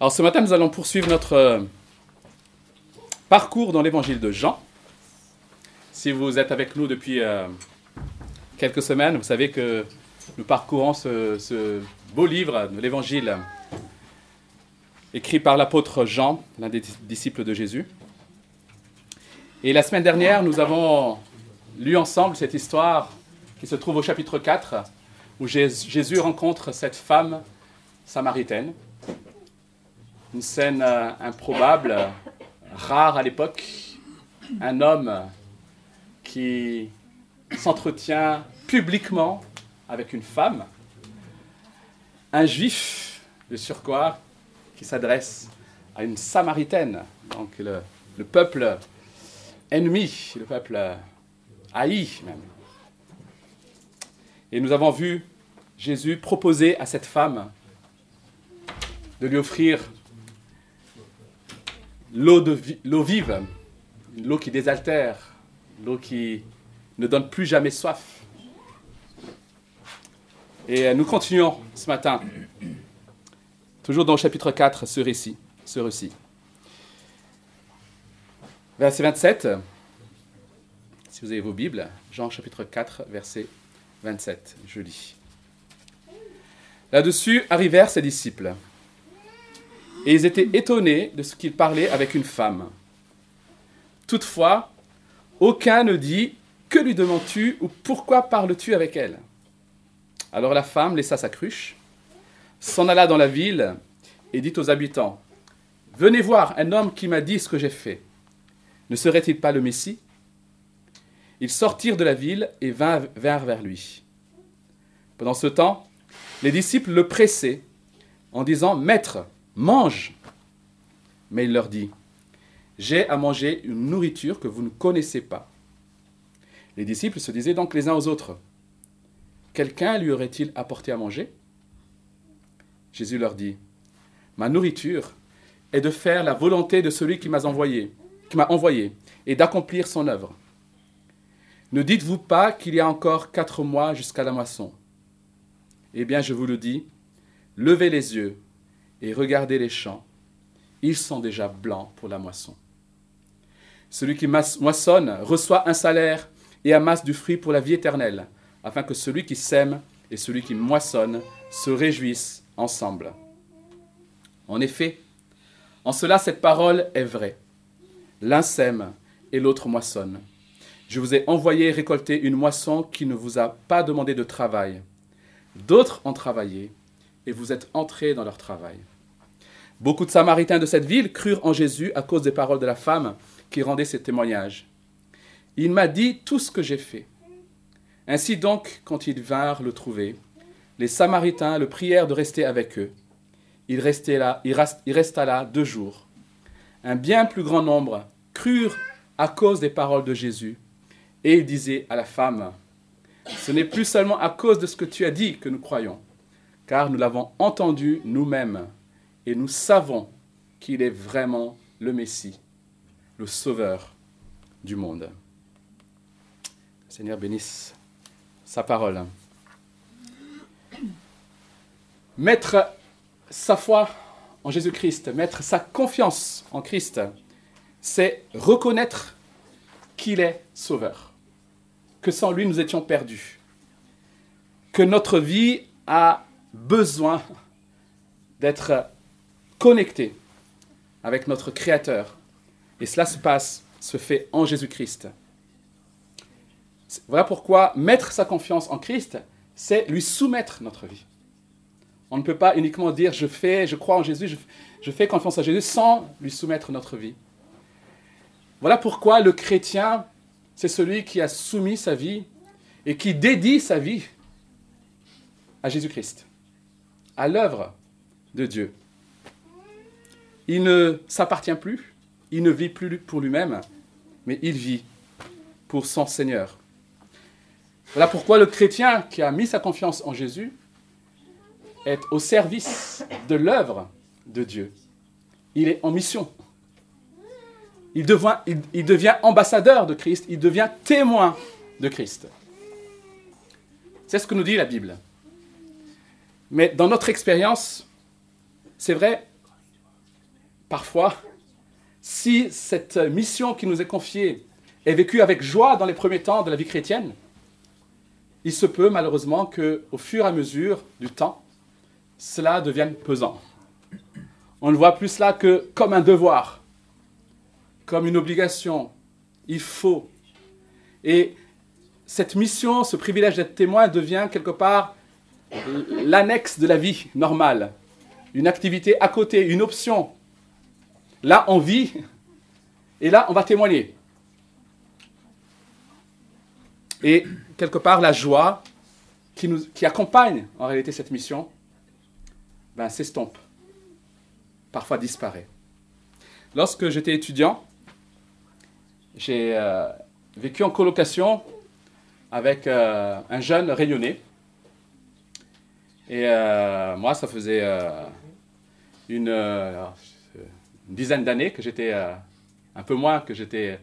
Alors ce matin, nous allons poursuivre notre euh, parcours dans l'évangile de Jean. Si vous êtes avec nous depuis euh, quelques semaines, vous savez que nous parcourons ce, ce beau livre de l'évangile écrit par l'apôtre Jean, l'un des disciples de Jésus. Et la semaine dernière, nous avons lu ensemble cette histoire qui se trouve au chapitre 4, où Jésus rencontre cette femme samaritaine. Une scène euh, improbable, rare à l'époque. Un homme qui s'entretient publiquement avec une femme. Un juif de surcroît qui s'adresse à une samaritaine, donc le, le peuple ennemi, le peuple haï même. Et nous avons vu Jésus proposer à cette femme de lui offrir l'eau vive, l'eau qui désaltère, l'eau qui ne donne plus jamais soif. Et nous continuons ce matin, toujours dans le chapitre 4, ce récit, ce récit. Verset 27, si vous avez vos Bibles, Jean chapitre 4, verset 27, je lis. Là-dessus arrivèrent ses disciples. Et ils étaient étonnés de ce qu'il parlait avec une femme. Toutefois, aucun ne dit Que lui demandes-tu ou pourquoi parles-tu avec elle? Alors la femme laissa sa cruche, s'en alla dans la ville et dit aux habitants Venez voir un homme qui m'a dit ce que j'ai fait. Ne serait-il pas le Messie? Ils sortirent de la ville et vinrent vers lui. Pendant ce temps, les disciples le pressaient en disant Maître, mange. Mais il leur dit, j'ai à manger une nourriture que vous ne connaissez pas. Les disciples se disaient donc les uns aux autres, quelqu'un lui aurait-il apporté à manger? Jésus leur dit, ma nourriture est de faire la volonté de celui qui m'a envoyé, qui m'a envoyé, et d'accomplir son œuvre. Ne dites-vous pas qu'il y a encore quatre mois jusqu'à la moisson? Eh bien, je vous le dis, levez les yeux et regardez les champs, ils sont déjà blancs pour la moisson. Celui qui moissonne reçoit un salaire et amasse du fruit pour la vie éternelle, afin que celui qui sème et celui qui moissonne se réjouissent ensemble. En effet, en cela cette parole est vraie. L'un sème et l'autre moissonne. Je vous ai envoyé récolter une moisson qui ne vous a pas demandé de travail. D'autres ont travaillé, et vous êtes entrés dans leur travail. Beaucoup de Samaritains de cette ville crurent en Jésus à cause des paroles de la femme qui rendait ses témoignages. Il m'a dit tout ce que j'ai fait. Ainsi donc, quand ils vinrent le trouver, les Samaritains le prièrent de rester avec eux. Il, restait là, il resta là deux jours. Un bien plus grand nombre crurent à cause des paroles de Jésus. Et il disait à la femme, Ce n'est plus seulement à cause de ce que tu as dit que nous croyons, car nous l'avons entendu nous-mêmes, et nous savons qu'il est vraiment le Messie, le Sauveur du monde. Seigneur bénisse sa parole. Mettre sa foi en Jésus-Christ, mettre sa confiance en Christ, c'est reconnaître qu'il est Sauveur, que sans lui nous étions perdus, que notre vie a besoin d'être connecté avec notre Créateur. Et cela se passe, se fait en Jésus-Christ. Voilà pourquoi mettre sa confiance en Christ, c'est lui soumettre notre vie. On ne peut pas uniquement dire je fais, je crois en Jésus, je, je fais confiance à Jésus sans lui soumettre notre vie. Voilà pourquoi le chrétien, c'est celui qui a soumis sa vie et qui dédie sa vie à Jésus-Christ à l'œuvre de Dieu. Il ne s'appartient plus, il ne vit plus pour lui-même, mais il vit pour son Seigneur. Voilà pourquoi le chrétien qui a mis sa confiance en Jésus est au service de l'œuvre de Dieu. Il est en mission. Il devient, il, il devient, ambassadeur de Christ, il devient témoin de Christ. C'est ce que nous dit la Bible. Mais dans notre expérience, c'est vrai, parfois, si cette mission qui nous est confiée est vécue avec joie dans les premiers temps de la vie chrétienne, il se peut malheureusement que, au fur et à mesure du temps, cela devienne pesant. On ne voit plus cela que comme un devoir, comme une obligation. Il faut. Et cette mission, ce privilège d'être témoin devient quelque part l'annexe de la vie normale, une activité à côté, une option. Là, on vit, et là, on va témoigner. Et quelque part, la joie qui, accompagne en réalité cette mission ben, s'estompe, parfois disparaît. Lorsque j'étais étudiant, j'ai euh, vécu en colocation avec euh, un jeune réunionnais. Et euh, moi, ça faisait une, une, dizaine d'années que j'étais, un peu moins que j'étais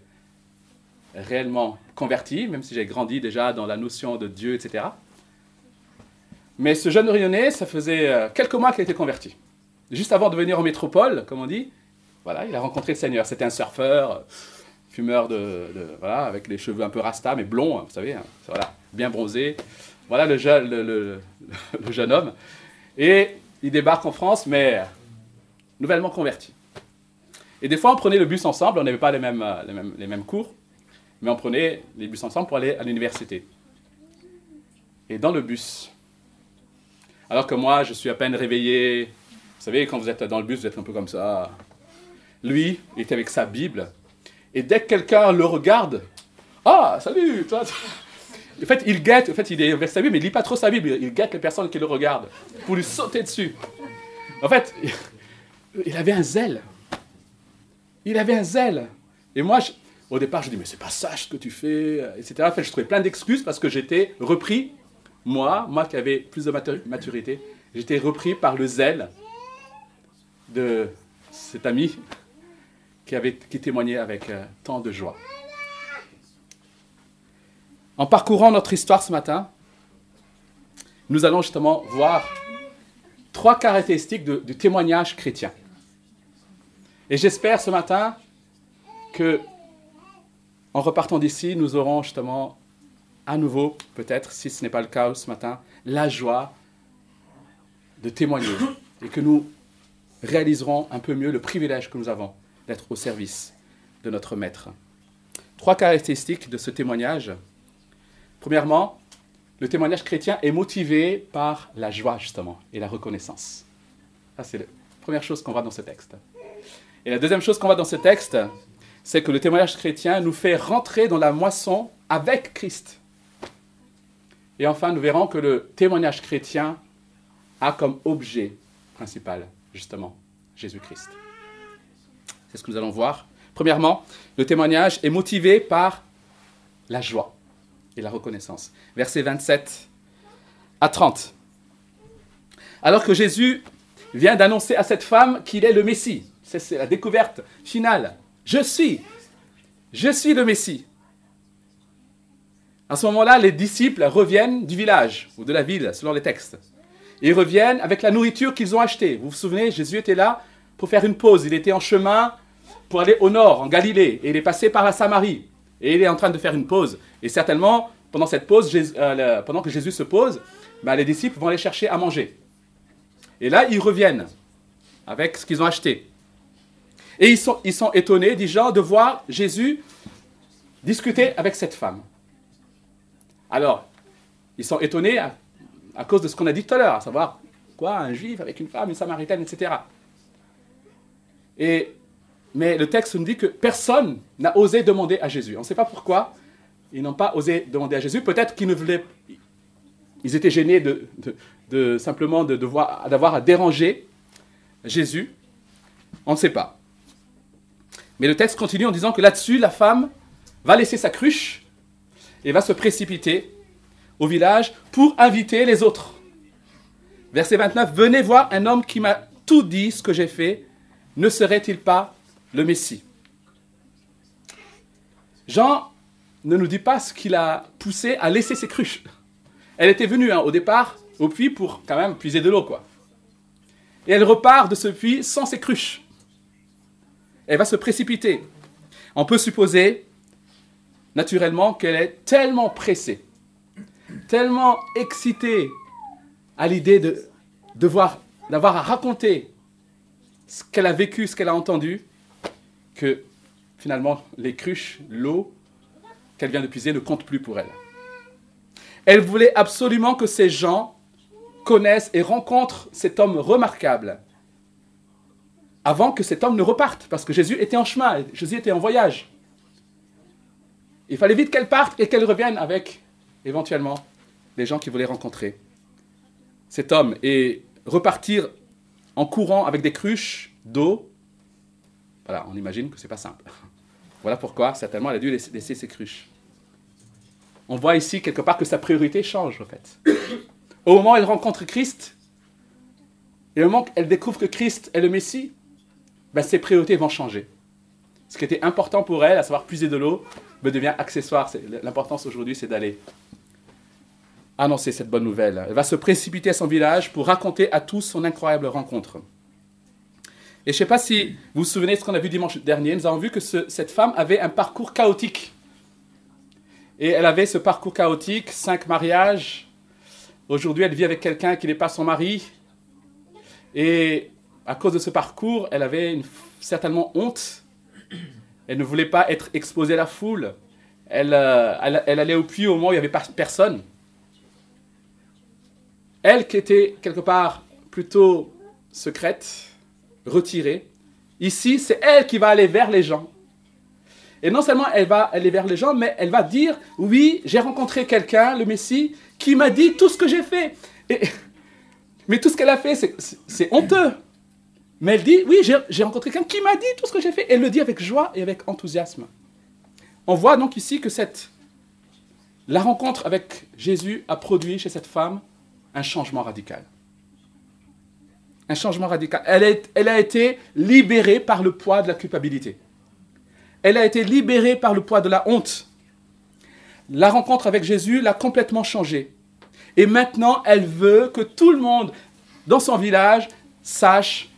réellement converti, même si j'ai grandi déjà dans la notion de Dieu, etc. Mais ce jeune Réunionnais, ça faisait quelques mois qu'il était converti. Juste avant de venir en métropole, comme on dit, voilà, il a rencontré le Seigneur. C'était un surfeur, fumeur de, voilà, avec les cheveux un peu rasta, mais blond, vous savez, hein, voilà, bien bronzé. Voilà le jeune, homme. Et il débarque en France, mais nouvellement converti. Et des fois, on prenait le bus ensemble, on n'avait pas les mêmes, les, mêmes, les mêmes cours, mais on prenait les bus ensemble pour aller à l'université. Et dans le bus, alors que moi, je suis à peine réveillé, vous savez, quand vous êtes dans le bus, vous êtes un peu comme ça. Lui, il était avec sa Bible, et dès que quelqu'un le regarde, ah, salut En fait, il guette, en fait, il est sa Bible, mais il lit pas trop sa Bible, il guette les personnes qui le regardent pour lui sauter dessus. En fait, il avait un zèle. Il avait un zèle. Et moi, au départ, je dis, mais c'est pas ça ce que tu fais, etc. En fait, je trouvais plein d'excuses parce que j'étais repris, moi, moi qui avais plus de maturité, j'étais repris par le zèle de cet ami qui, avait, qui témoignait avec euh, tant de joie. En parcourant notre histoire ce matin, nous allons justement voir trois caractéristiques du témoignage chrétien. Et j'espère ce matin que, en repartant d'ici, nous aurons justement à nouveau, peut-être, si ce n'est pas le cas ce matin, la joie de témoigner et que nous réaliserons un peu mieux le privilège que nous avons d'être au service de notre Maître. Trois caractéristiques de ce témoignage. Premièrement, le témoignage chrétien est motivé par la joie, justement, et la reconnaissance. Ça, c'est la première chose qu'on voit dans ce texte. Et la deuxième chose qu'on voit dans ce texte, c'est que le témoignage chrétien nous fait rentrer dans la moisson avec Christ. Et enfin, nous verrons que le témoignage chrétien a comme objet principal, justement, Jésus-Christ. C'est ce que nous allons voir. Premièrement, le témoignage est motivé par la joie et la reconnaissance. Versets 27 à 30. Alors que Jésus vient d'annoncer à cette femme qu'il est le Messie, c'est la découverte finale. Je suis, je suis le Messie. À ce moment-là, les disciples reviennent du village ou de la ville, selon les textes. Ils reviennent avec la nourriture qu'ils ont achetée. Vous vous souvenez, Jésus était là pour faire une pause. Il était en chemin pour aller au nord, en Galilée, et il est passé par la Samarie, et il est en train de faire une pause. Et certainement, pendant cette pause, euh, pendant que Jésus se pose, bah, les disciples vont aller chercher à manger. Et là, ils reviennent avec ce qu'ils ont acheté. Et ils sont, ils sont étonnés, dit Jean, de voir Jésus discuter avec cette femme. Alors, ils sont étonnés à, à cause de ce qu'on a dit tout à l'heure, à savoir, quoi, un juif avec une femme, une samaritaine, etc. Et mais le texte nous dit que personne n'a osé demander à Jésus. On ne sait pas pourquoi ils n'ont pas osé demander à Jésus. Peut-être qu'ils ne voulaient, ils étaient gênés de, simplement de d'avoir à déranger Jésus. On ne sait pas. Mais le texte continue en disant que là-dessus, la femme va laisser sa cruche et va se précipiter au village pour inviter les autres. Verset 29, Venez voir un homme qui m'a tout dit ce que j'ai fait. Ne serait-il pas le Messie. Jean ne nous dit pas ce qui l'a poussé à laisser ses cruches. Elle était venue hein, au départ au puits pour quand même puiser de l'eau, quoi. Et elle repart de ce puits sans ses cruches. Elle va se précipiter. On peut supposer, naturellement, qu'elle est tellement pressée, tellement excitée à l'idée de devoir, d'avoir à raconter ce qu'elle a vécu, ce qu'elle a entendu, que finalement les cruches, l'eau qu'elle vient de puiser ne comptent plus pour elle. Elle voulait absolument que ces gens connaissent et rencontrent cet homme remarquable avant que cet homme ne reparte, parce que Jésus était en chemin, Jésus était en voyage. Il fallait vite qu'elle parte et qu'elle revienne avec, éventuellement, les gens qui voulaient rencontrer cet homme et repartir en courant avec des cruches d'eau. Voilà, on imagine que c'est pas simple. Voilà pourquoi, certainement, elle a dû laisser ses cruches. On voit ici quelque part que sa priorité change, en fait. Au moment où elle rencontre Christ, et au moment où elle découvre que Christ est le Messie, ben, ses priorités vont changer. Ce qui était important pour elle, à savoir puiser de l'eau, ben, devient accessoire. L'importance aujourd'hui, c'est d'aller annoncer cette bonne nouvelle. Elle va se précipiter à son village pour raconter à tous son incroyable rencontre. Et je ne sais pas si vous vous souvenez de ce qu'on a vu dimanche dernier. Nous avons vu que cette femme avait un parcours chaotique. Et elle avait ce parcours chaotique, cinq mariages. Aujourd'hui, elle vit avec quelqu'un qui n'est pas son mari. Et à cause de ce parcours, elle avait certainement honte. Elle ne voulait pas être exposée à la foule. Elle, euh, allait au puits au moment où il n'y avait personne. Elle qui était quelque part plutôt secrète, retirée, ici c'est elle qui va aller vers les gens. Et non seulement elle va aller vers les gens, mais elle va dire, oui, j'ai rencontré quelqu'un, le Messie, qui m'a dit tout ce que j'ai fait. mais tout ce qu'elle a fait, c'est honteux. Mais elle dit, oui, j'ai rencontré quelqu'un qui m'a dit tout ce que j'ai fait. Elle le dit avec joie et avec enthousiasme. On voit donc ici que cette, la rencontre avec Jésus a produit chez cette femme un changement radical. Un changement radical. Elle, a été libérée par le poids de la culpabilité. Elle a été libérée par le poids de la honte. La rencontre avec Jésus l'a complètement changée. Et maintenant, elle veut que tout le monde dans son village sache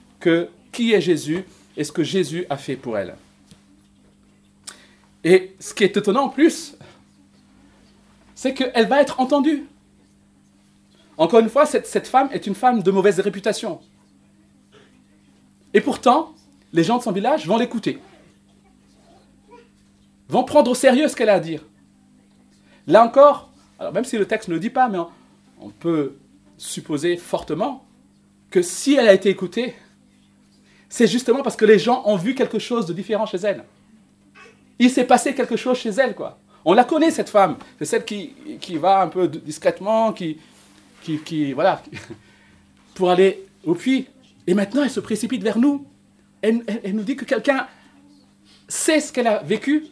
qui est Jésus et ce que Jésus a fait pour elle. Et ce qui est étonnant en plus, c'est qu'elle va être entendue. Encore une fois, cette, femme est une femme de mauvaise réputation. Et pourtant, les gens de son village vont l'écouter, vont prendre au sérieux ce qu'elle a à dire. Là encore, alors même si le texte ne le dit pas, mais on peut supposer fortement que si elle a été écoutée, c'est justement parce que les gens ont vu quelque chose de différent chez elle. Il s'est passé quelque chose chez elle, quoi. On la connaît, cette femme. C'est celle qui, va un peu discrètement, qui, qui, qui, voilà, pour aller au puits. Et maintenant, elle se précipite vers nous. Elle, nous dit que quelqu'un sait ce qu'elle a vécu.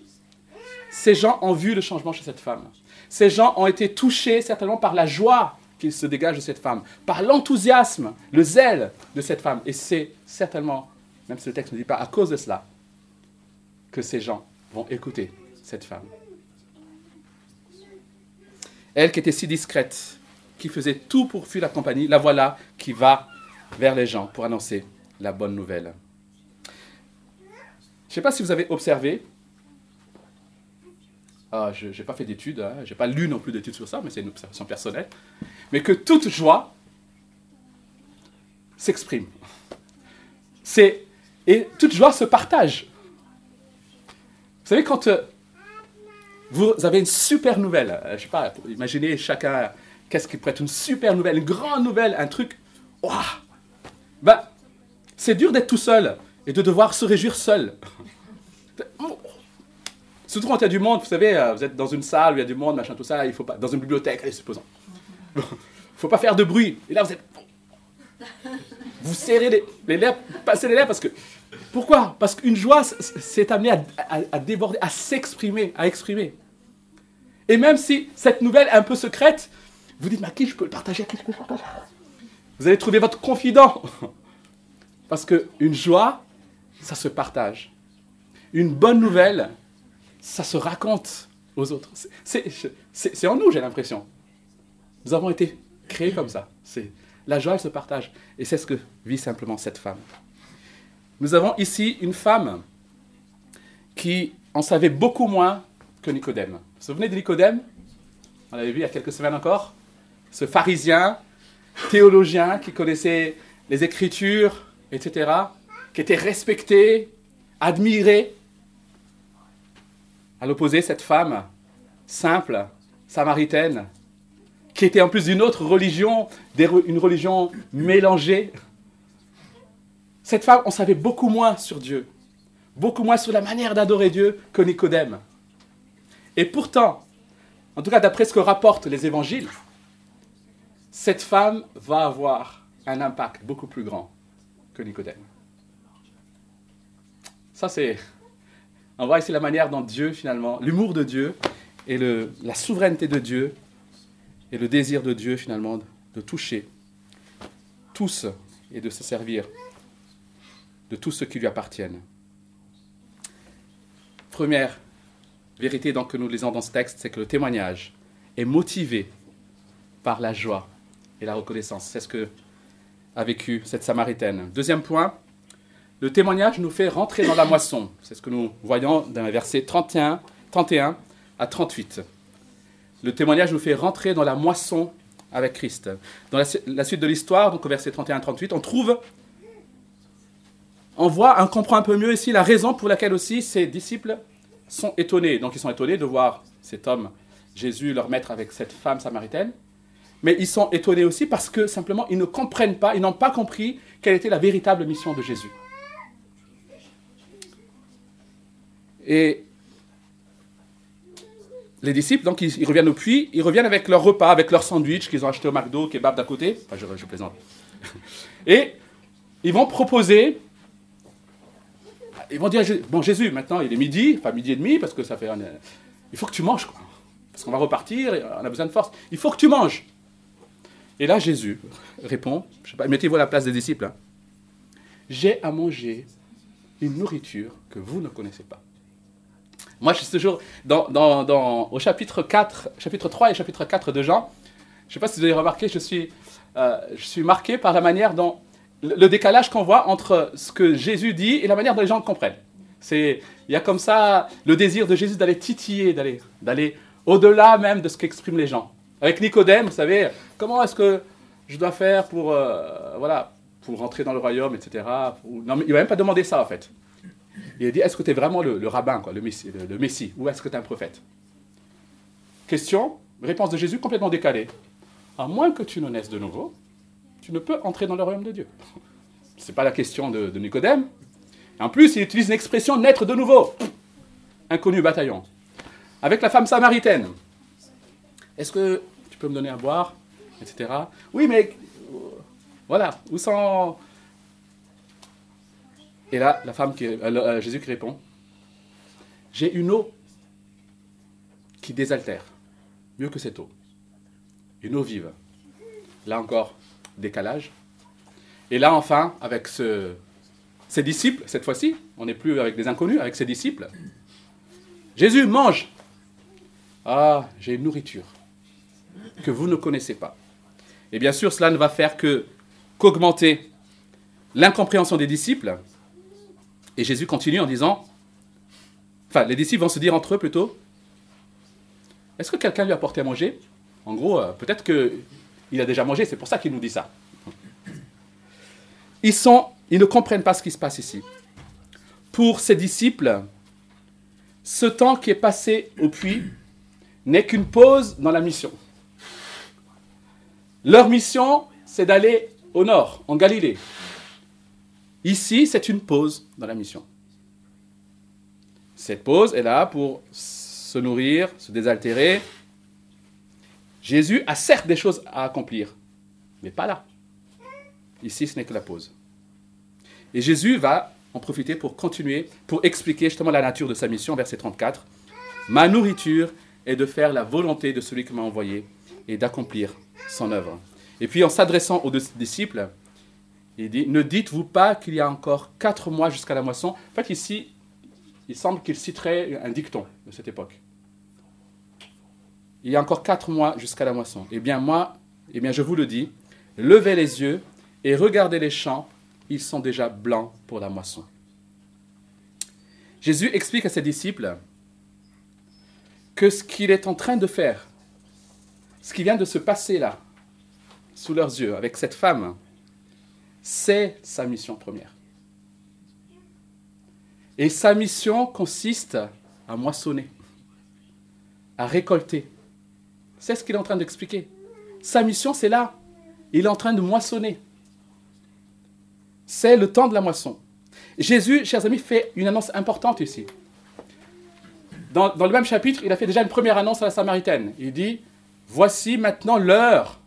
Ces gens ont vu le changement chez cette femme. Ces gens ont été touchés certainement par la joie qui se dégage de cette femme, par l'enthousiasme, le zèle de cette femme. Et c'est certainement, même si le texte ne dit pas à cause de cela, que ces gens vont écouter cette femme. Elle qui était si discrète, qui faisait tout pour fuir la compagnie, la voilà qui va vers les gens pour annoncer la bonne nouvelle. Je ne sais pas si vous avez observé, ah, je n'ai pas fait d'études, hein, je n'ai pas lu non plus d'études sur ça, mais c'est une observation personnelle, mais que toute joie s'exprime. C'est et toute joie se partage. Vous savez, quand euh, vous avez une super nouvelle, euh, je sais pas, imaginez chacun, qu'est-ce qui pourrait être une super nouvelle, une grande nouvelle, un truc, waouh ben, c'est dur d'être tout seul et de devoir se réjouir seul. Surtout quand il y a du monde, vous savez, euh, vous êtes dans une salle où il y a du monde, machin, tout ça, il faut pas, dans une bibliothèque, allez, supposons. Il faut pas faire de bruit. Et là, vous êtes. Vous serrez les, les lèvres, passez les lèvres parce que pourquoi? Parce qu'une joie s'est amenée à, déborder, à s'exprimer, à exprimer. Et même si cette nouvelle est un peu secrète, vous dites, mais à qui je peux le partager? Vous allez trouver votre confident. Parce qu'une joie, ça se partage. Une bonne nouvelle, ça se raconte aux autres. C'est en nous, j'ai l'impression. Nous avons été créés comme ça. La joie, elle se partage. Et c'est ce que vit simplement cette femme. Nous avons ici une femme qui en savait beaucoup moins que Nicodème. Vous vous souvenez de Nicodème? On l'avait vu il y a quelques semaines encore. Ce pharisien, théologien qui connaissait les Écritures, etc., qui était respecté, admiré. À l'opposé, cette femme simple, samaritaine, qui était en plus d'une autre religion, une religion mélangée. Cette femme, on savait beaucoup moins sur Dieu, beaucoup moins sur la manière d'adorer Dieu que Nicodème. Et pourtant, en tout cas d'après ce que rapportent les évangiles, cette femme va avoir un impact beaucoup plus grand que Nicodème. Ça, c'est. On voit ici la manière dont Dieu, finalement, l'humour de Dieu et la souveraineté de Dieu et le désir de Dieu, finalement, de toucher tous et de se servir de tous ceux qui lui appartiennent. Première vérité donc, que nous lisons dans ce texte, c'est que le témoignage est motivé par la joie et la reconnaissance. C'est ce que a vécu cette Samaritaine. Deuxième point, le témoignage nous fait rentrer dans la moisson. C'est ce que nous voyons dans les versets 31, 31 à 38. Le témoignage nous fait rentrer dans la moisson avec Christ. Dans la, suite de l'histoire, donc au verset 31 38, on trouve, on voit, on comprend un peu mieux ici la raison pour laquelle aussi ces disciples sont étonnés. Donc ils sont étonnés de voir cet homme, Jésus, leur maître avec cette femme samaritaine. Mais ils sont étonnés aussi parce que simplement ils ne comprennent pas, ils n'ont pas compris quelle était la véritable mission de Jésus. Et les disciples, donc, ils, reviennent au puits, ils reviennent avec leur repas, avec leur sandwich qu'ils ont acheté au McDo, kebab d'à côté. Enfin, je, plaisante. Et ils vont proposer. Ils vont dire Bon, Jésus, maintenant, il est midi, enfin midi et demi, parce que ça fait. il faut que tu manges, quoi. Parce qu'on va repartir, on a besoin de force. Il faut que tu manges. Et là, Jésus répond Mettez-vous à la place des disciples. Hein. J'ai à manger une nourriture que vous ne connaissez pas. Moi, je suis toujours dans, dans, au chapitre 4, chapitre 3 et chapitre 4 de Jean. Je ne sais pas si vous avez remarqué, je suis, euh, je suis marqué par la manière dont le décalage qu'on voit entre ce que Jésus dit et la manière dont les gens le comprennent. C'est, il y a comme ça le désir de Jésus d'aller titiller, d'aller, d'aller au-delà même de ce qu'expriment les gens. Avec Nicodème, vous savez, comment est-ce que je dois faire pour, euh, voilà, pour rentrer dans le royaume, etc. Non, mais il ne va même pas demander ça en fait. Il a dit, est-ce que tu es vraiment le, rabbin, quoi, le, messie, ou est-ce que tu es un prophète? Question, réponse de Jésus complètement décalée. À moins que tu ne naisses de nouveau, tu ne peux entrer dans le royaume de Dieu. Ce n'est pas la question de, de Nicodème. En plus, il utilise une expression naître de nouveau. Inconnu bataillon. Avec la femme samaritaine. Est-ce que tu peux me donner à boire? Etc. Oui, mais voilà. Où sont et là, la femme qui, euh, euh, Jésus qui répond J'ai une eau qui désaltère, mieux que cette eau. Une eau vive. Là encore, décalage. Et là, enfin, avec ses disciples, cette fois-ci, on n'est plus avec des inconnus, avec ses disciples. Jésus mange. Ah, j'ai une nourriture que vous ne connaissez pas. Et bien sûr, cela ne va faire qu'augmenter l'incompréhension des disciples et Jésus continue en disant, enfin les disciples vont se dire entre eux plutôt, est-ce que quelqu'un lui a porté à manger? En gros, euh, peut-être qu'il a déjà mangé, c'est pour ça qu'il nous dit ça. Ils, ils ne comprennent pas ce qui se passe ici. Pour ces disciples, ce temps qui est passé au puits n'est qu'une pause dans la mission. Leur mission, c'est d'aller au nord, en Galilée, Ici, c'est une pause dans la mission. Cette pause est là pour se nourrir, se désaltérer. Jésus a certes des choses à accomplir, mais pas là. Ici, ce n'est que la pause. Et Jésus va en profiter pour continuer, pour expliquer justement la nature de sa mission, verset 34. Ma nourriture est de faire la volonté de celui qui m'a envoyé et d'accomplir son œuvre. Et puis en s'adressant aux disciples, il dit, ne dites-vous pas qu'il y a encore quatre mois jusqu'à la moisson? En fait, ici, il semble qu'il citerait un dicton de cette époque. Il y a encore quatre mois jusqu'à la moisson. Eh bien, moi, eh bien, je vous le dis, levez les yeux et regardez les champs, ils sont déjà blancs pour la moisson. Jésus explique à ses disciples que ce qu'il est en train de faire, ce qui vient de se passer là, sous leurs yeux, avec cette femme, c'est sa mission première. Et sa mission consiste à moissonner, à récolter. C'est ce qu'il est en train d'expliquer. Sa mission, c'est là. Il est en train de moissonner. C'est le temps de la moisson. Jésus, chers amis, fait une annonce importante ici. Dans, le même chapitre, il a fait déjà une première annonce à la Samaritaine. Il dit, voici maintenant l'heure.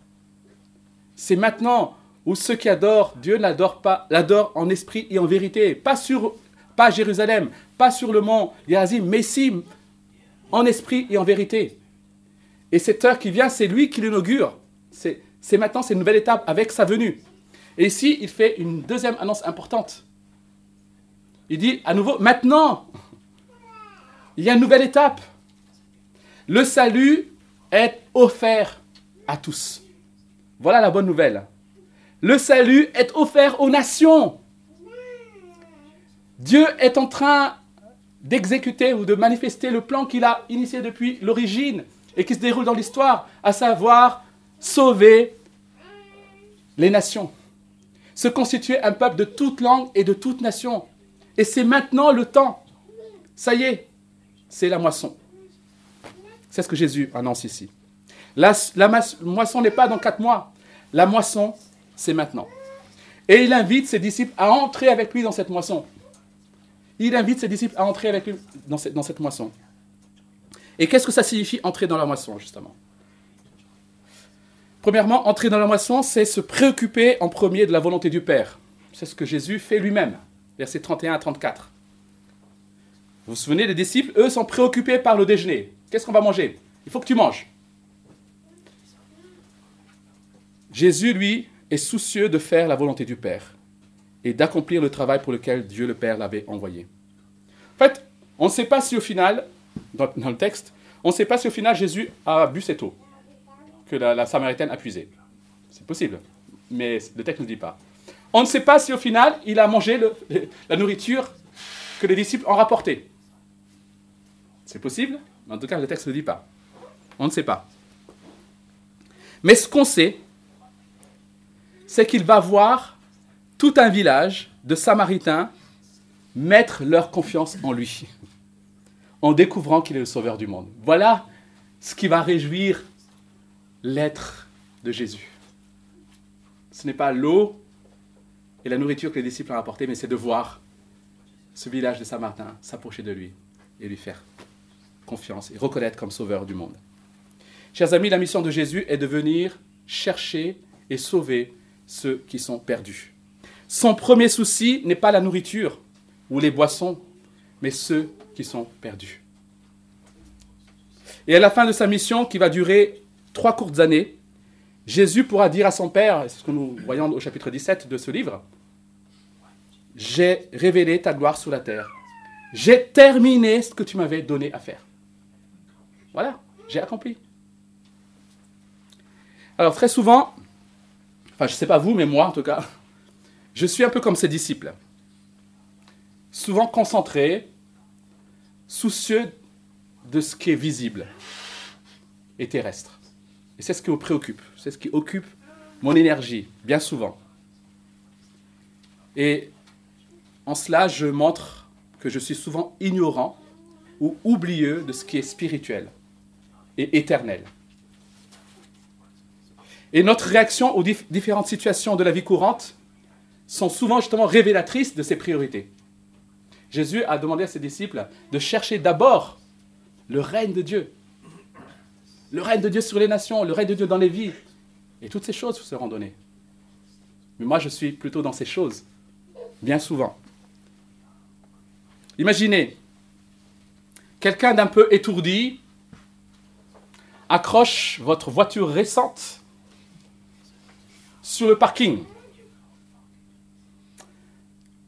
C'est maintenant où ceux qui adorent Dieu n'adorent pas, l'adorent en esprit et en vérité. Pas, sur, pas Jérusalem, pas sur le mont Yazim, mais si en esprit et en vérité. Et cette heure qui vient, c'est lui qui l'inaugure. C'est maintenant, c'est nouvelle étape avec sa venue. Et ici, il fait une deuxième annonce importante. Il dit à nouveau, maintenant, il y a une nouvelle étape. Le salut est offert à tous. Voilà la bonne nouvelle. Le salut est offert aux nations. Dieu est en train d'exécuter ou de manifester le plan qu'il a initié depuis l'origine et qui se déroule dans l'histoire, à savoir sauver les nations, se constituer un peuple de toute langue et de toute nation. Et c'est maintenant le temps. Ça y est, c'est la moisson. C'est ce que Jésus annonce ici. La, moisson n'est pas dans quatre mois. La moisson, c'est maintenant. Et il invite ses disciples à entrer avec lui dans cette moisson. Il invite ses disciples à entrer avec lui dans cette, dans cette moisson. Et qu'est-ce que ça signifie entrer dans la moisson, justement? Premièrement, entrer dans la moisson, c'est se préoccuper en premier de la volonté du Père. C'est ce que Jésus fait lui-même, versets 31 à 34. Vous vous souvenez, les disciples, eux, sont préoccupés par le déjeuner. Qu'est-ce qu'on va manger? Il faut que tu manges. Jésus, lui, est soucieux de faire la volonté du Père et d'accomplir le travail pour lequel Dieu le Père l'avait envoyé. En fait, on ne sait pas si au final, dans, le texte, on ne sait pas si au final Jésus a bu cette eau que la, Samaritaine a puisée. C'est possible, mais le texte ne dit pas. On ne sait pas si au final il a mangé la nourriture que les disciples ont rapportée. C'est possible, mais en tout cas, le texte ne le dit pas. On ne sait pas. Mais ce qu'on sait, c'est qu'il va voir tout un village de Samaritains mettre leur confiance en lui, en découvrant qu'il est le sauveur du monde. Voilà ce qui va réjouir l'être de Jésus. Ce n'est pas l'eau et la nourriture que les disciples ont apporté, mais c'est de voir ce village de Samaritains s'approcher de lui et lui faire confiance et reconnaître comme sauveur du monde. Chers amis, la mission de Jésus est de venir chercher et sauver ceux qui sont perdus. Son premier souci n'est pas la nourriture ou les boissons, mais ceux qui sont perdus. Et à la fin de sa mission, qui va durer trois courtes années, Jésus pourra dire à son Père, c'est ce que nous voyons au chapitre 17 de ce livre, J'ai révélé ta gloire sur la terre. J'ai terminé ce que tu m'avais donné à faire. Voilà, j'ai accompli. Alors très souvent, enfin je ne sais pas vous, mais moi en tout cas, je suis un peu comme ses disciples. Souvent concentré, soucieux de ce qui est visible et terrestre. Et c'est ce qui me préoccupe, c'est ce qui occupe mon énergie, bien souvent. Et en cela, je montre que je suis souvent ignorant ou oublieux de ce qui est spirituel et éternel. Et notre réaction aux différentes situations de la vie courante sont souvent justement révélatrices de ses priorités. Jésus a demandé à ses disciples de chercher d'abord le règne de Dieu. Le règne de Dieu sur les nations, le règne de Dieu dans les vies. Et toutes ces choses vous seront données. Mais moi, je suis plutôt dans ces choses, bien souvent. Imaginez, quelqu'un d'un peu étourdi accroche votre voiture récente sur le parking.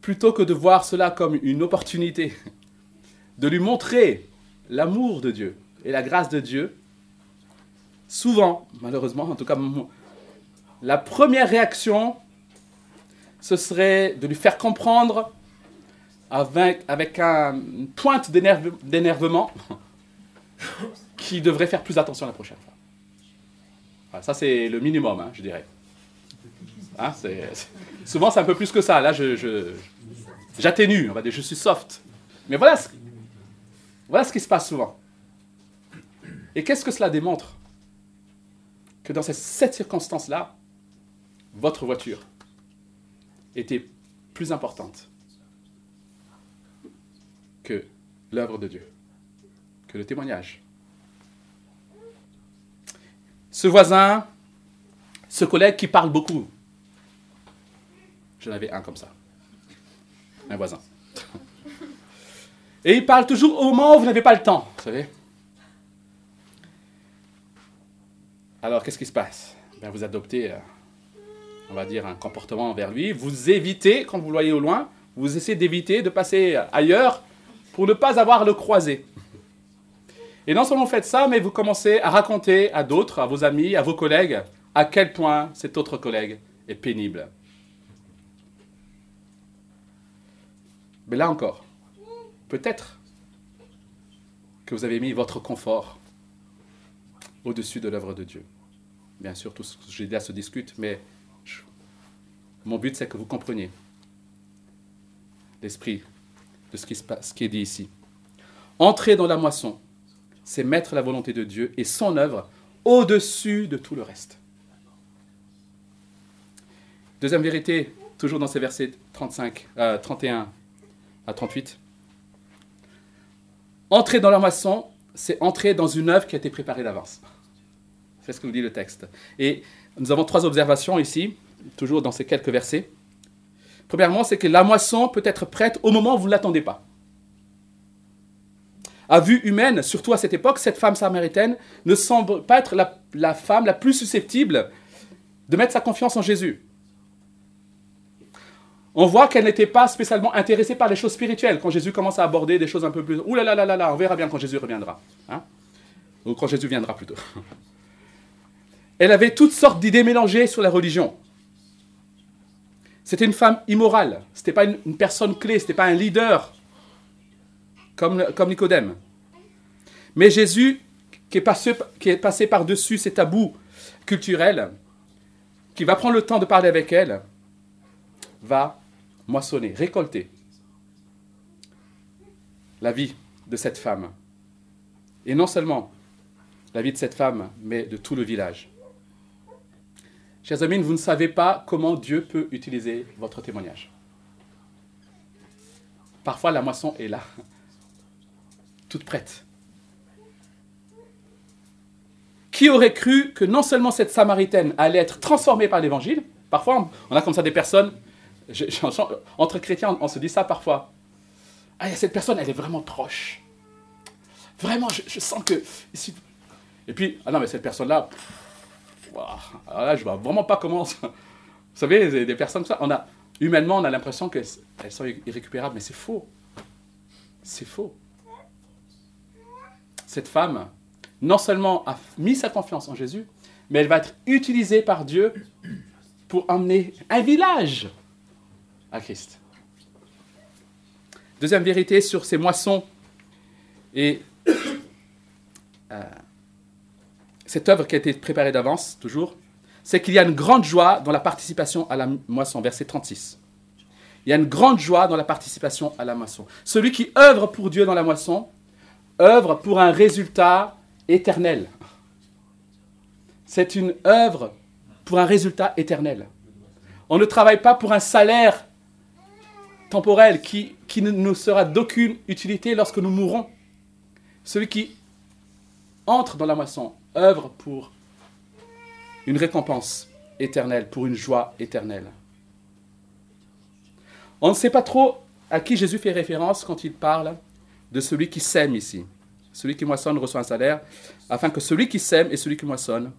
Plutôt que de voir cela comme une opportunité de lui montrer l'amour de Dieu et la grâce de Dieu, souvent, malheureusement, en tout cas, la première réaction, ce serait de lui faire comprendre avec, un- une pointe d'énerve- d'énervement qui devrait faire plus attention la prochaine fois. Ça, c'est le minimum, hein, je dirais. C'est- souvent, c'est un peu plus que ça. Là, je, j'atténue, on va dire, je suis soft. Mais voilà ce, voilà ce qui se passe souvent. Et qu'est-ce que cela démontre? Que dans cette, cette circonstance-là, votre voiture était plus importante que l'œuvre de Dieu, que le témoignage. Ce voisin, ce collègue qui parle beaucoup, j'en avais un comme ça, un voisin. Et il parle toujours au moment où vous n'avez pas le temps, vous savez. Alors, qu'est-ce qui se passe? Ben, Vous adoptez, euh, on va dire, un comportement envers lui. Vous évitez, quand vous le voyez au loin, vous essayez d'éviter de passer ailleurs pour ne pas avoir le croiser. Et non seulement vous faites ça, mais vous commencez à raconter à d'autres, à vos amis, à vos collègues, à quel point cet autre collègue est pénible. Mais là encore, peut-être que vous avez mis votre confort au-dessus de l'œuvre de Dieu. Bien sûr, tout ce que j'ai dit là se discute, mais mon but c'est que vous compreniez l'esprit de ce qui, se passe, ce qui est dit ici. Entrer dans la moisson, c'est mettre la volonté de Dieu et son œuvre au-dessus de tout le reste. Deuxième vérité, toujours dans ces versets 35, euh, 31 à 38. Entrer dans la moisson, c'est entrer dans une œuvre qui a été préparée d'avance. C'est ce que nous dit le texte. Et nous avons trois observations ici, toujours dans ces quelques versets. Premièrement, c'est que la moisson peut être prête au moment où vous ne l'attendez pas. À vue humaine, surtout à cette époque, cette femme samaritaine ne semble pas être la, la femme la plus susceptible de mettre sa confiance en Jésus. On voit qu'elle n'était pas spécialement intéressée par les choses spirituelles. Quand Jésus commence à aborder des choses un peu plus... Ouh là là là là là, on verra bien quand Jésus reviendra. hein? Ou quand Jésus viendra plutôt. Elle avait toutes sortes d'idées mélangées sur la religion. C'était une femme immorale. Ce n'était pas une, personne clé, ce n'était pas un leader comme, comme Nicodème. Mais Jésus, qui est passé, qui est passé par-dessus ces tabous culturels, qui va prendre le temps de parler avec elle, va moissonner, récolter la vie de cette femme. Et non seulement la vie de cette femme, mais de tout le village. Chers amis, vous ne savez pas comment Dieu peut utiliser votre témoignage. Parfois, la moisson est là, toute prête. Qui aurait cru que non seulement cette Samaritaine allait être transformée par l'Évangile, parfois on a comme ça des personnes, entre chrétiens on se dit ça parfois, ah, cette personne, elle est vraiment proche. Vraiment, je, sens que... Et puis, ah non, mais cette personne-là, alors là, je vois vraiment pas comment... Vous savez, des- personnes comme ça, humainement, on a l'impression qu'elles elles sont irrécupérables, mais c'est faux. C'est faux. Cette femme, non seulement a mis sa confiance en Jésus, mais elle va être utilisée par Dieu pour emmener un village à Christ. Deuxième vérité sur ces moissons et euh, cette œuvre qui a été préparée d'avance, toujours, c'est qu'il y a une grande joie dans la participation à la moisson, verset 36. Il y a une grande joie dans la participation à la moisson. Celui qui œuvre pour Dieu dans la moisson, œuvre pour un résultat éternel. C'est une œuvre pour un résultat éternel. On ne travaille pas pour un salaire temporel qui, qui ne nous sera d'aucune utilité lorsque nous mourrons. Celui qui entre dans la moisson œuvre pour une récompense éternelle, pour une joie éternelle. On ne sait pas trop à qui Jésus fait référence quand il parle de celui qui sème ici. Celui qui moissonne reçoit un salaire, afin que celui qui sème et celui qui moissonne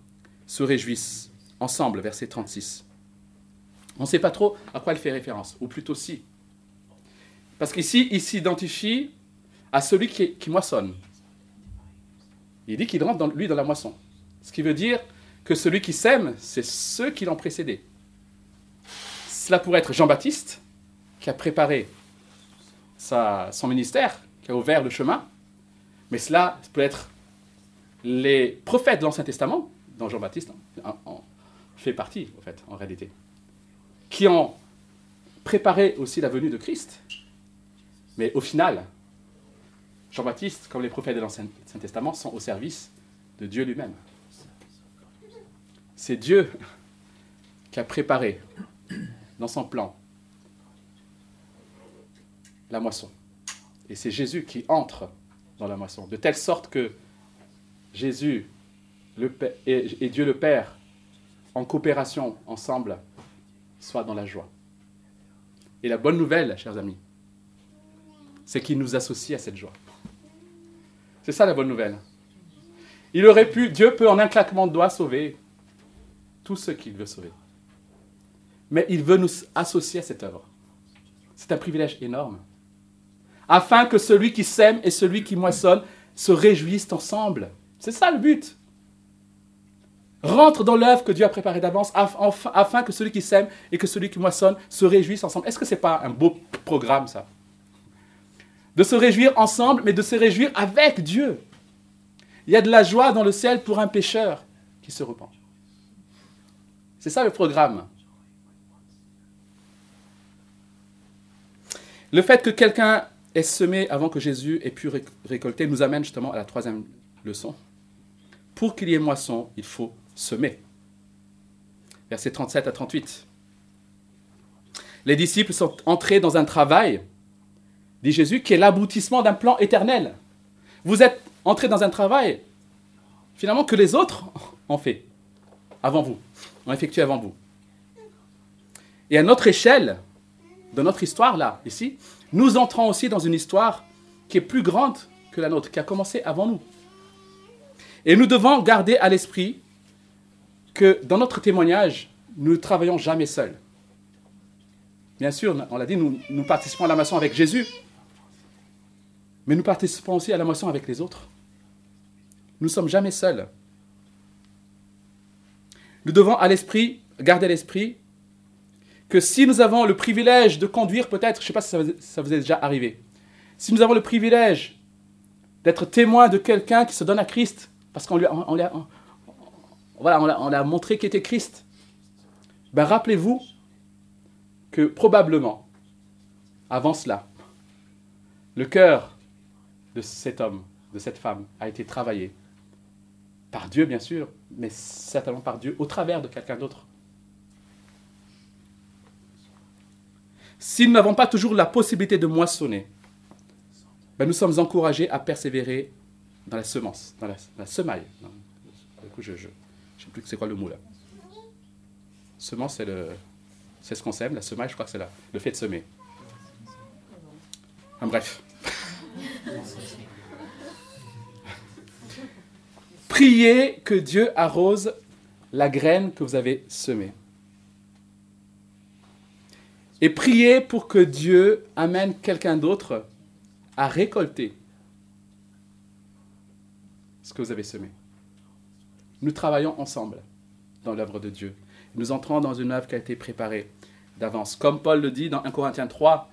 se réjouissent ensemble, verset 36. On ne sait pas trop à quoi il fait référence, ou plutôt si. Parce qu'ici, il s'identifie à celui qui, moissonne. Il dit qu'il rentre, lui, dans la moisson. Ce qui veut dire que celui qui sème, c'est ceux qui l'ont précédé. Cela pourrait être Jean-Baptiste, qui a préparé son ministère, qui a ouvert le chemin, mais cela peut être les prophètes de l'Ancien Testament, dont Jean-Baptiste fait partie, en fait, en réalité, qui ont préparé aussi la venue de Christ. Mais au final, Jean-Baptiste, comme les prophètes de l'Ancien Testament, sont au service de Dieu lui-même. C'est Dieu qui a préparé dans son plan la moisson. Et c'est Jésus qui entre dans la moisson, de telle sorte que Jésus et, Dieu le Père, en coopération ensemble, soient dans la joie. Et la bonne nouvelle, chers amis, c'est qu'il nous associe à cette joie. C'est ça la bonne nouvelle. Il aurait pu, Dieu peut en un claquement de doigts sauver tous ceux qu'il veut sauver. Mais il veut nous associer à cette œuvre. C'est un privilège énorme. Afin que celui qui sème et celui qui moissonne se réjouissent ensemble. C'est ça le but. Rentre dans l'œuvre que Dieu a préparée d'avance afin que celui qui sème et que celui qui moissonne se réjouissent ensemble. Est-ce que ce n'est pas un beau programme ça? De se réjouir ensemble, mais de se réjouir avec Dieu. Il y a de la joie dans le ciel pour un pécheur qui se repent. C'est ça le programme. Le fait que quelqu'un ait semé avant que Jésus ait pu récolter nous amène justement à la troisième leçon. Pour qu'il y ait moisson, il faut semer. Versets 37 à 38. Les disciples sont entrés dans un travail, dit Jésus, qui est l'aboutissement d'un plan éternel. Vous êtes entrés dans un travail, finalement, que les autres ont fait avant vous, ont effectué avant vous. Et à notre échelle, de notre histoire là, ici, nous entrons aussi dans une histoire qui est plus grande que la nôtre, qui a commencé avant nous. Et nous devons garder à l'esprit que dans notre témoignage, nous ne travaillons jamais seuls. Bien sûr, on l'a dit, nous, nous participons à la moisson avec Jésus, mais nous participons aussi à la moisson avec les autres. Nous ne sommes jamais seuls. Nous devons à l'esprit, garder à l'esprit que si nous avons le privilège de conduire, peut-être, je ne sais pas si ça vous est déjà arrivé, si nous avons le privilège d'être témoin de quelqu'un qui se donne à Christ, parce qu'on lui a, voilà, on montré qu'il était Christ, ben rappelez-vous que probablement, avant cela, le cœur de cet homme, de cette femme, a été travaillé par Dieu, bien sûr, mais certainement par Dieu au travers de quelqu'un d'autre. Si nous n'avons pas toujours la possibilité de moissonner, ben nous sommes encouragés à persévérer dans la semence, dans la, semaille. du coup, je ne sais plus c'est quoi le mot là. Semence, c'est, ce qu'on sème. La semaille, je crois que c'est là, le fait de semer. En bref. Priez que Dieu arrose la graine que vous avez semée et priez pour que Dieu amène quelqu'un d'autre à récolter ce que vous avez semé. Nous travaillons ensemble dans l'œuvre de Dieu. Nous entrons dans une œuvre qui a été préparée d'avance. Comme Paul le dit dans 1 Corinthiens 3,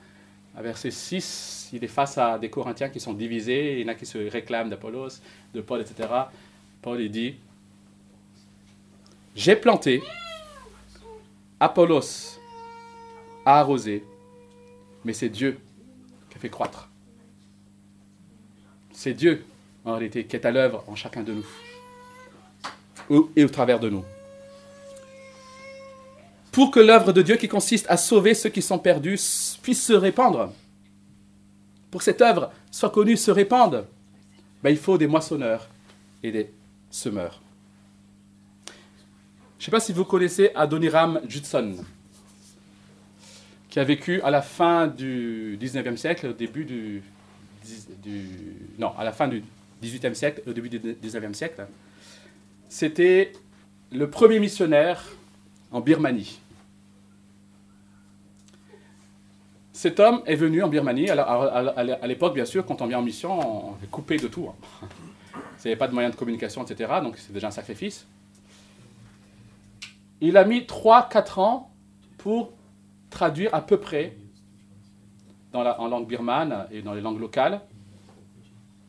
verset 6, il est face à des Corinthiens qui sont divisés, il y en a qui se réclament d'Apollos, de Paul, etc. Paul il dit, j'ai planté, Apollos arrosé, mais c'est Dieu qui a fait croître. C'est Dieu, en réalité, qui est à l'œuvre en chacun de nous et au travers de nous. Pour que l'œuvre de Dieu qui consiste à sauver ceux qui sont perdus puisse se répandre, pour que cette œuvre soit connue, se répande, ben, il faut des moissonneurs et des semeurs. Je ne sais pas si vous connaissez Adoniram Judson qui a vécu à la fin du 19e siècle, au début du, non, à la fin du 18e siècle, au début du 19e siècle. C'était le premier missionnaire en Birmanie. Cet homme est venu en Birmanie. À l'époque, bien sûr, quand on vient en mission, on est coupé de tout. Il n'y avait pas de moyens de communication, etc. Donc c'est déjà un sacrifice. Il a mis 3-4 ans pour traduire à peu près en langue birmane et dans les langues locales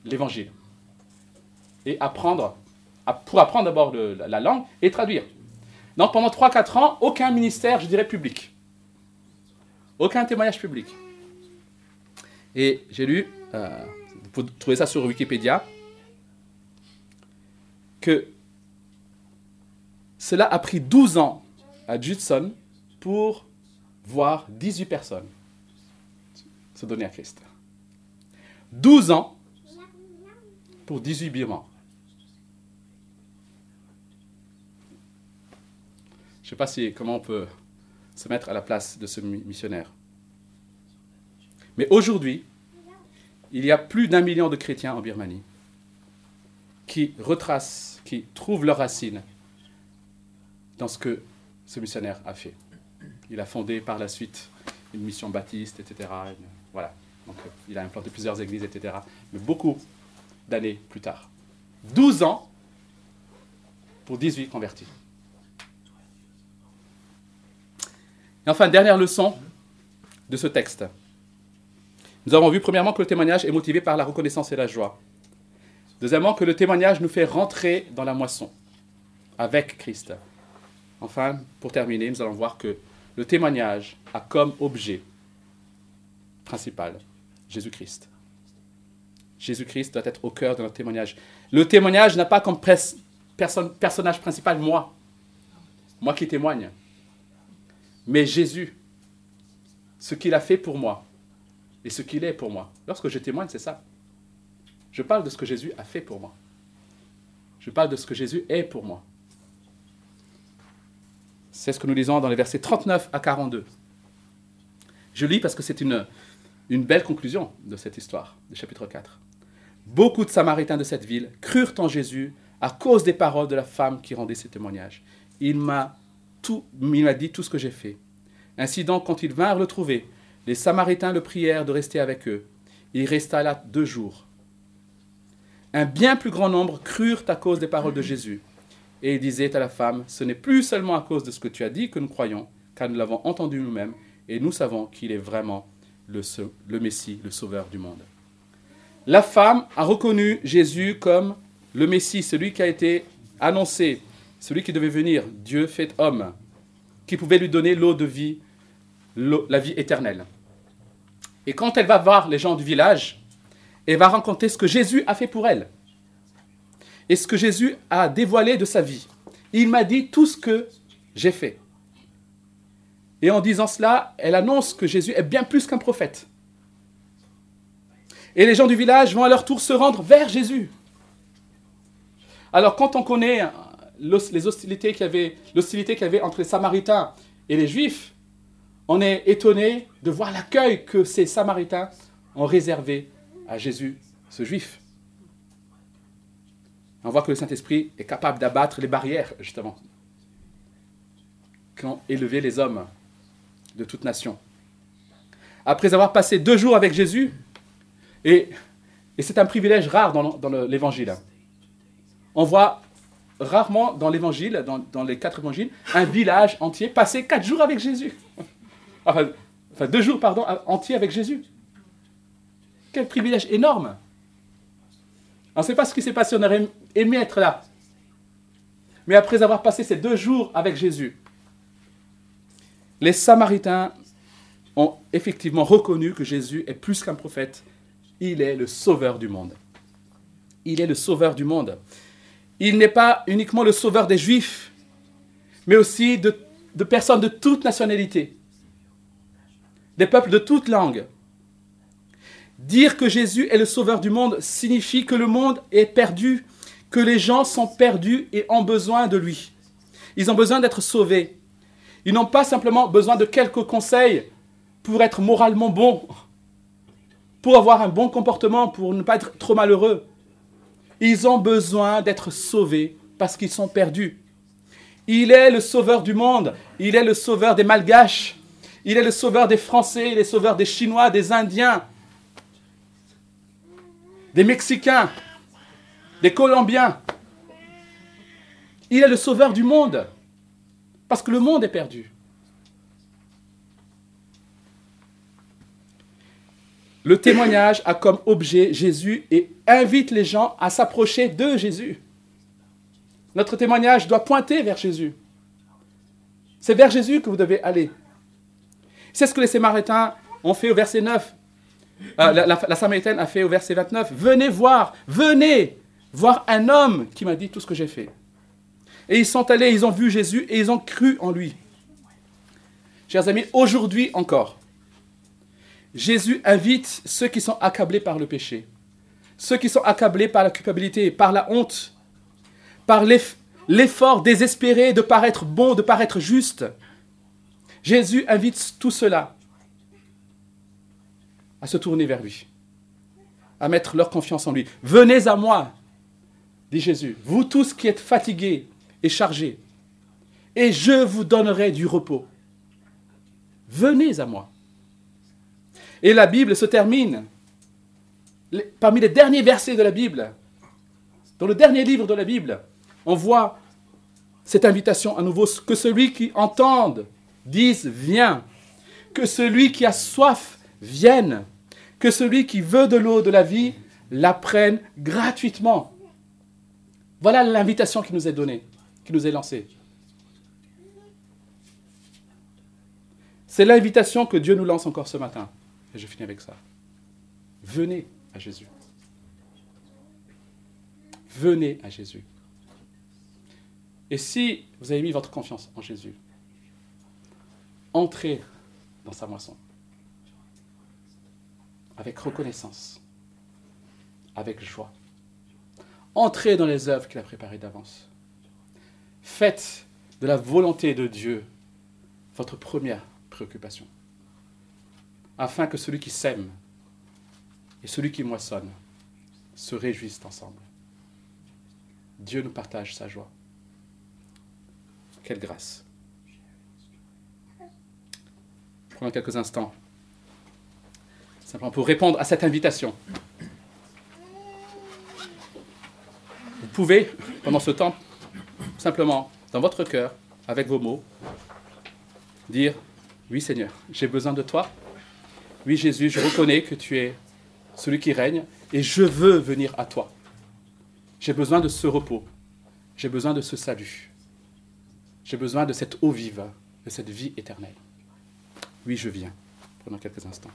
l'évangile. Et apprendre, pour apprendre d'abord la langue et traduire. Donc pendant 3-4 ans, aucun ministère, je dirais, public. Aucun témoignage public. Et j'ai lu, euh, vous trouvez ça sur Wikipédia, que cela a pris 12 ans à Judson pour voir 18 personnes se donner à Christ. 12 ans pour 18 birmans. Je ne sais pas si, comment on peut se mettre à la place de ce missionnaire. Mais aujourd'hui, il y a plus d'un million de chrétiens en Birmanie qui retracent, qui trouvent leurs racines dans ce que ce missionnaire a fait. Il a fondé par la suite une mission baptiste, etc. Voilà. Donc, il a implanté plusieurs églises, etc. Mais beaucoup d'années plus tard. 12 ans pour 18 convertis. Et enfin, dernière leçon de ce texte. Nous avons vu premièrement que le témoignage est motivé par la reconnaissance et la joie. Deuxièmement, que le témoignage nous fait rentrer dans la moisson avec Christ. Enfin, pour terminer, nous allons voir que le témoignage a comme objet principal Jésus-Christ. Jésus-Christ doit être au cœur de notre témoignage. Le témoignage n'a pas comme personnage principal moi, moi qui témoigne, mais Jésus, ce qu'il a fait pour moi et ce qu'il est pour moi. Lorsque je témoigne, c'est ça. Je parle de ce que Jésus a fait pour moi. Je parle de ce que Jésus est pour moi. C'est ce que nous lisons dans les versets 39 à 42. Je lis parce que c'est une, une belle conclusion de cette histoire, du chapitre 4. Beaucoup de Samaritains de cette ville crurent en Jésus à cause des paroles de la femme qui rendait ses témoignages. Il m'a il m'a dit tout ce que j'ai fait. Ainsi donc, quand ils vinrent le trouver, les Samaritains le prièrent de rester avec eux. Il resta là deux jours. Un bien plus grand nombre crurent à cause des paroles de Jésus. Et il disait à la femme, ce n'est plus seulement à cause de ce que tu as dit que nous croyons, car nous l'avons entendu nous-mêmes, et nous savons qu'il est vraiment le Messie, le Sauveur du monde. La femme a reconnu Jésus comme le Messie, celui qui a été annoncé, celui qui devait venir, Dieu fait homme, qui pouvait lui donner l'eau de vie, la vie éternelle. Et quand elle va voir les gens du village, elle va raconter ce que Jésus a fait pour elle et ce que Jésus a dévoilé de sa vie. Il m'a dit tout ce que j'ai fait. Et en disant cela, elle annonce que Jésus est bien plus qu'un prophète. Et les gens du village vont à leur tour se rendre vers Jésus. Alors quand on connaît les qu'il y avait, l'hostilité qu'il y avait entre les Samaritains et les Juifs, on est étonné de voir l'accueil que ces Samaritains ont réservé à Jésus, ce Juif. On voit que le Saint-Esprit est capable d'abattre les barrières, justement, qu'ont élevé les hommes de toute nation. Après avoir passé deux jours avec Jésus, et, c'est un privilège rare dans, l'évangile, on voit rarement dans l'évangile, dans, les quatre évangiles, un village entier passer quatre jours avec Jésus. Enfin, enfin deux jours, pardon, entiers avec Jésus. Quel privilège énorme. On ne sait pas ce qui s'est passé, on aurait aimé être là. Mais après avoir passé ces deux jours avec Jésus, les Samaritains ont effectivement reconnu que Jésus est plus qu'un prophète. Il est le sauveur du monde. Il est le sauveur du monde. Il n'est pas uniquement le sauveur des Juifs, mais aussi de, personnes de toute nationalité, des peuples de toute langue. Dire que Jésus est le sauveur du monde signifie que le monde est perdu, que les gens sont perdus et ont besoin de lui. Ils ont besoin d'être sauvés. Ils n'ont pas simplement besoin de quelques conseils pour être moralement bons, pour avoir un bon comportement, pour ne pas être trop malheureux. Ils ont besoin d'être sauvés parce qu'ils sont perdus. Il est le sauveur du monde. Il est le sauveur des Malgaches. Il est le sauveur des Français, il est le sauveur des Chinois, des Indiens, des Mexicains, des Colombiens. Il est le sauveur du monde. Parce que le monde est perdu. Le témoignage a comme objet Jésus et invite les gens à s'approcher de Jésus. Notre témoignage doit pointer vers Jésus. C'est vers Jésus que vous devez aller. C'est ce que les Samaritains ont fait au verset 9. Euh, la, la, Samaritaine a fait au verset 29. Venez voir, venez voir un homme qui m'a dit tout ce que j'ai fait. Et ils sont allés, ils ont vu Jésus et ils ont cru en lui. Chers amis, aujourd'hui encore, Jésus invite ceux qui sont accablés par le péché, ceux qui sont accablés par la culpabilité, par la honte, par l'effort désespéré de paraître bon, de paraître juste. Jésus invite tout cela à se tourner vers lui, à mettre leur confiance en lui. Venez à moi, dit Jésus, vous tous qui êtes fatigués et chargés, et je vous donnerai du repos. Venez à moi. Et la Bible se termine parmi les derniers versets de la Bible. Dans le dernier livre de la Bible, on voit cette invitation à nouveau, que celui qui entende dise viens, que celui qui a soif vienne, que celui qui veut de l'eau de la vie la prenne gratuitement. Voilà l'invitation qui nous est donnée, qui nous est lancée. C'est l'invitation que Dieu nous lance encore ce matin. Et je finis avec ça. Venez à Jésus. Venez à Jésus. Et si vous avez mis votre confiance en Jésus, entrez dans sa moisson avec reconnaissance, avec joie. Entrez dans les œuvres qu'il a préparées d'avance. Faites de la volonté de Dieu votre première préoccupation afin que celui qui sème et celui qui moissonne se réjouissent ensemble. Dieu nous partage sa joie. Quelle grâce. Prenons quelques instants, simplement pour répondre à cette invitation. Vous pouvez, pendant ce temps, simplement, dans votre cœur, avec vos mots, dire, oui Seigneur, j'ai besoin de toi, oui Jésus, je reconnais que tu es celui qui règne et je veux venir à toi. J'ai besoin de ce repos. J'ai besoin de ce salut. J'ai besoin de cette eau vive, de cette vie éternelle. Oui, je viens. Pendant quelques instants.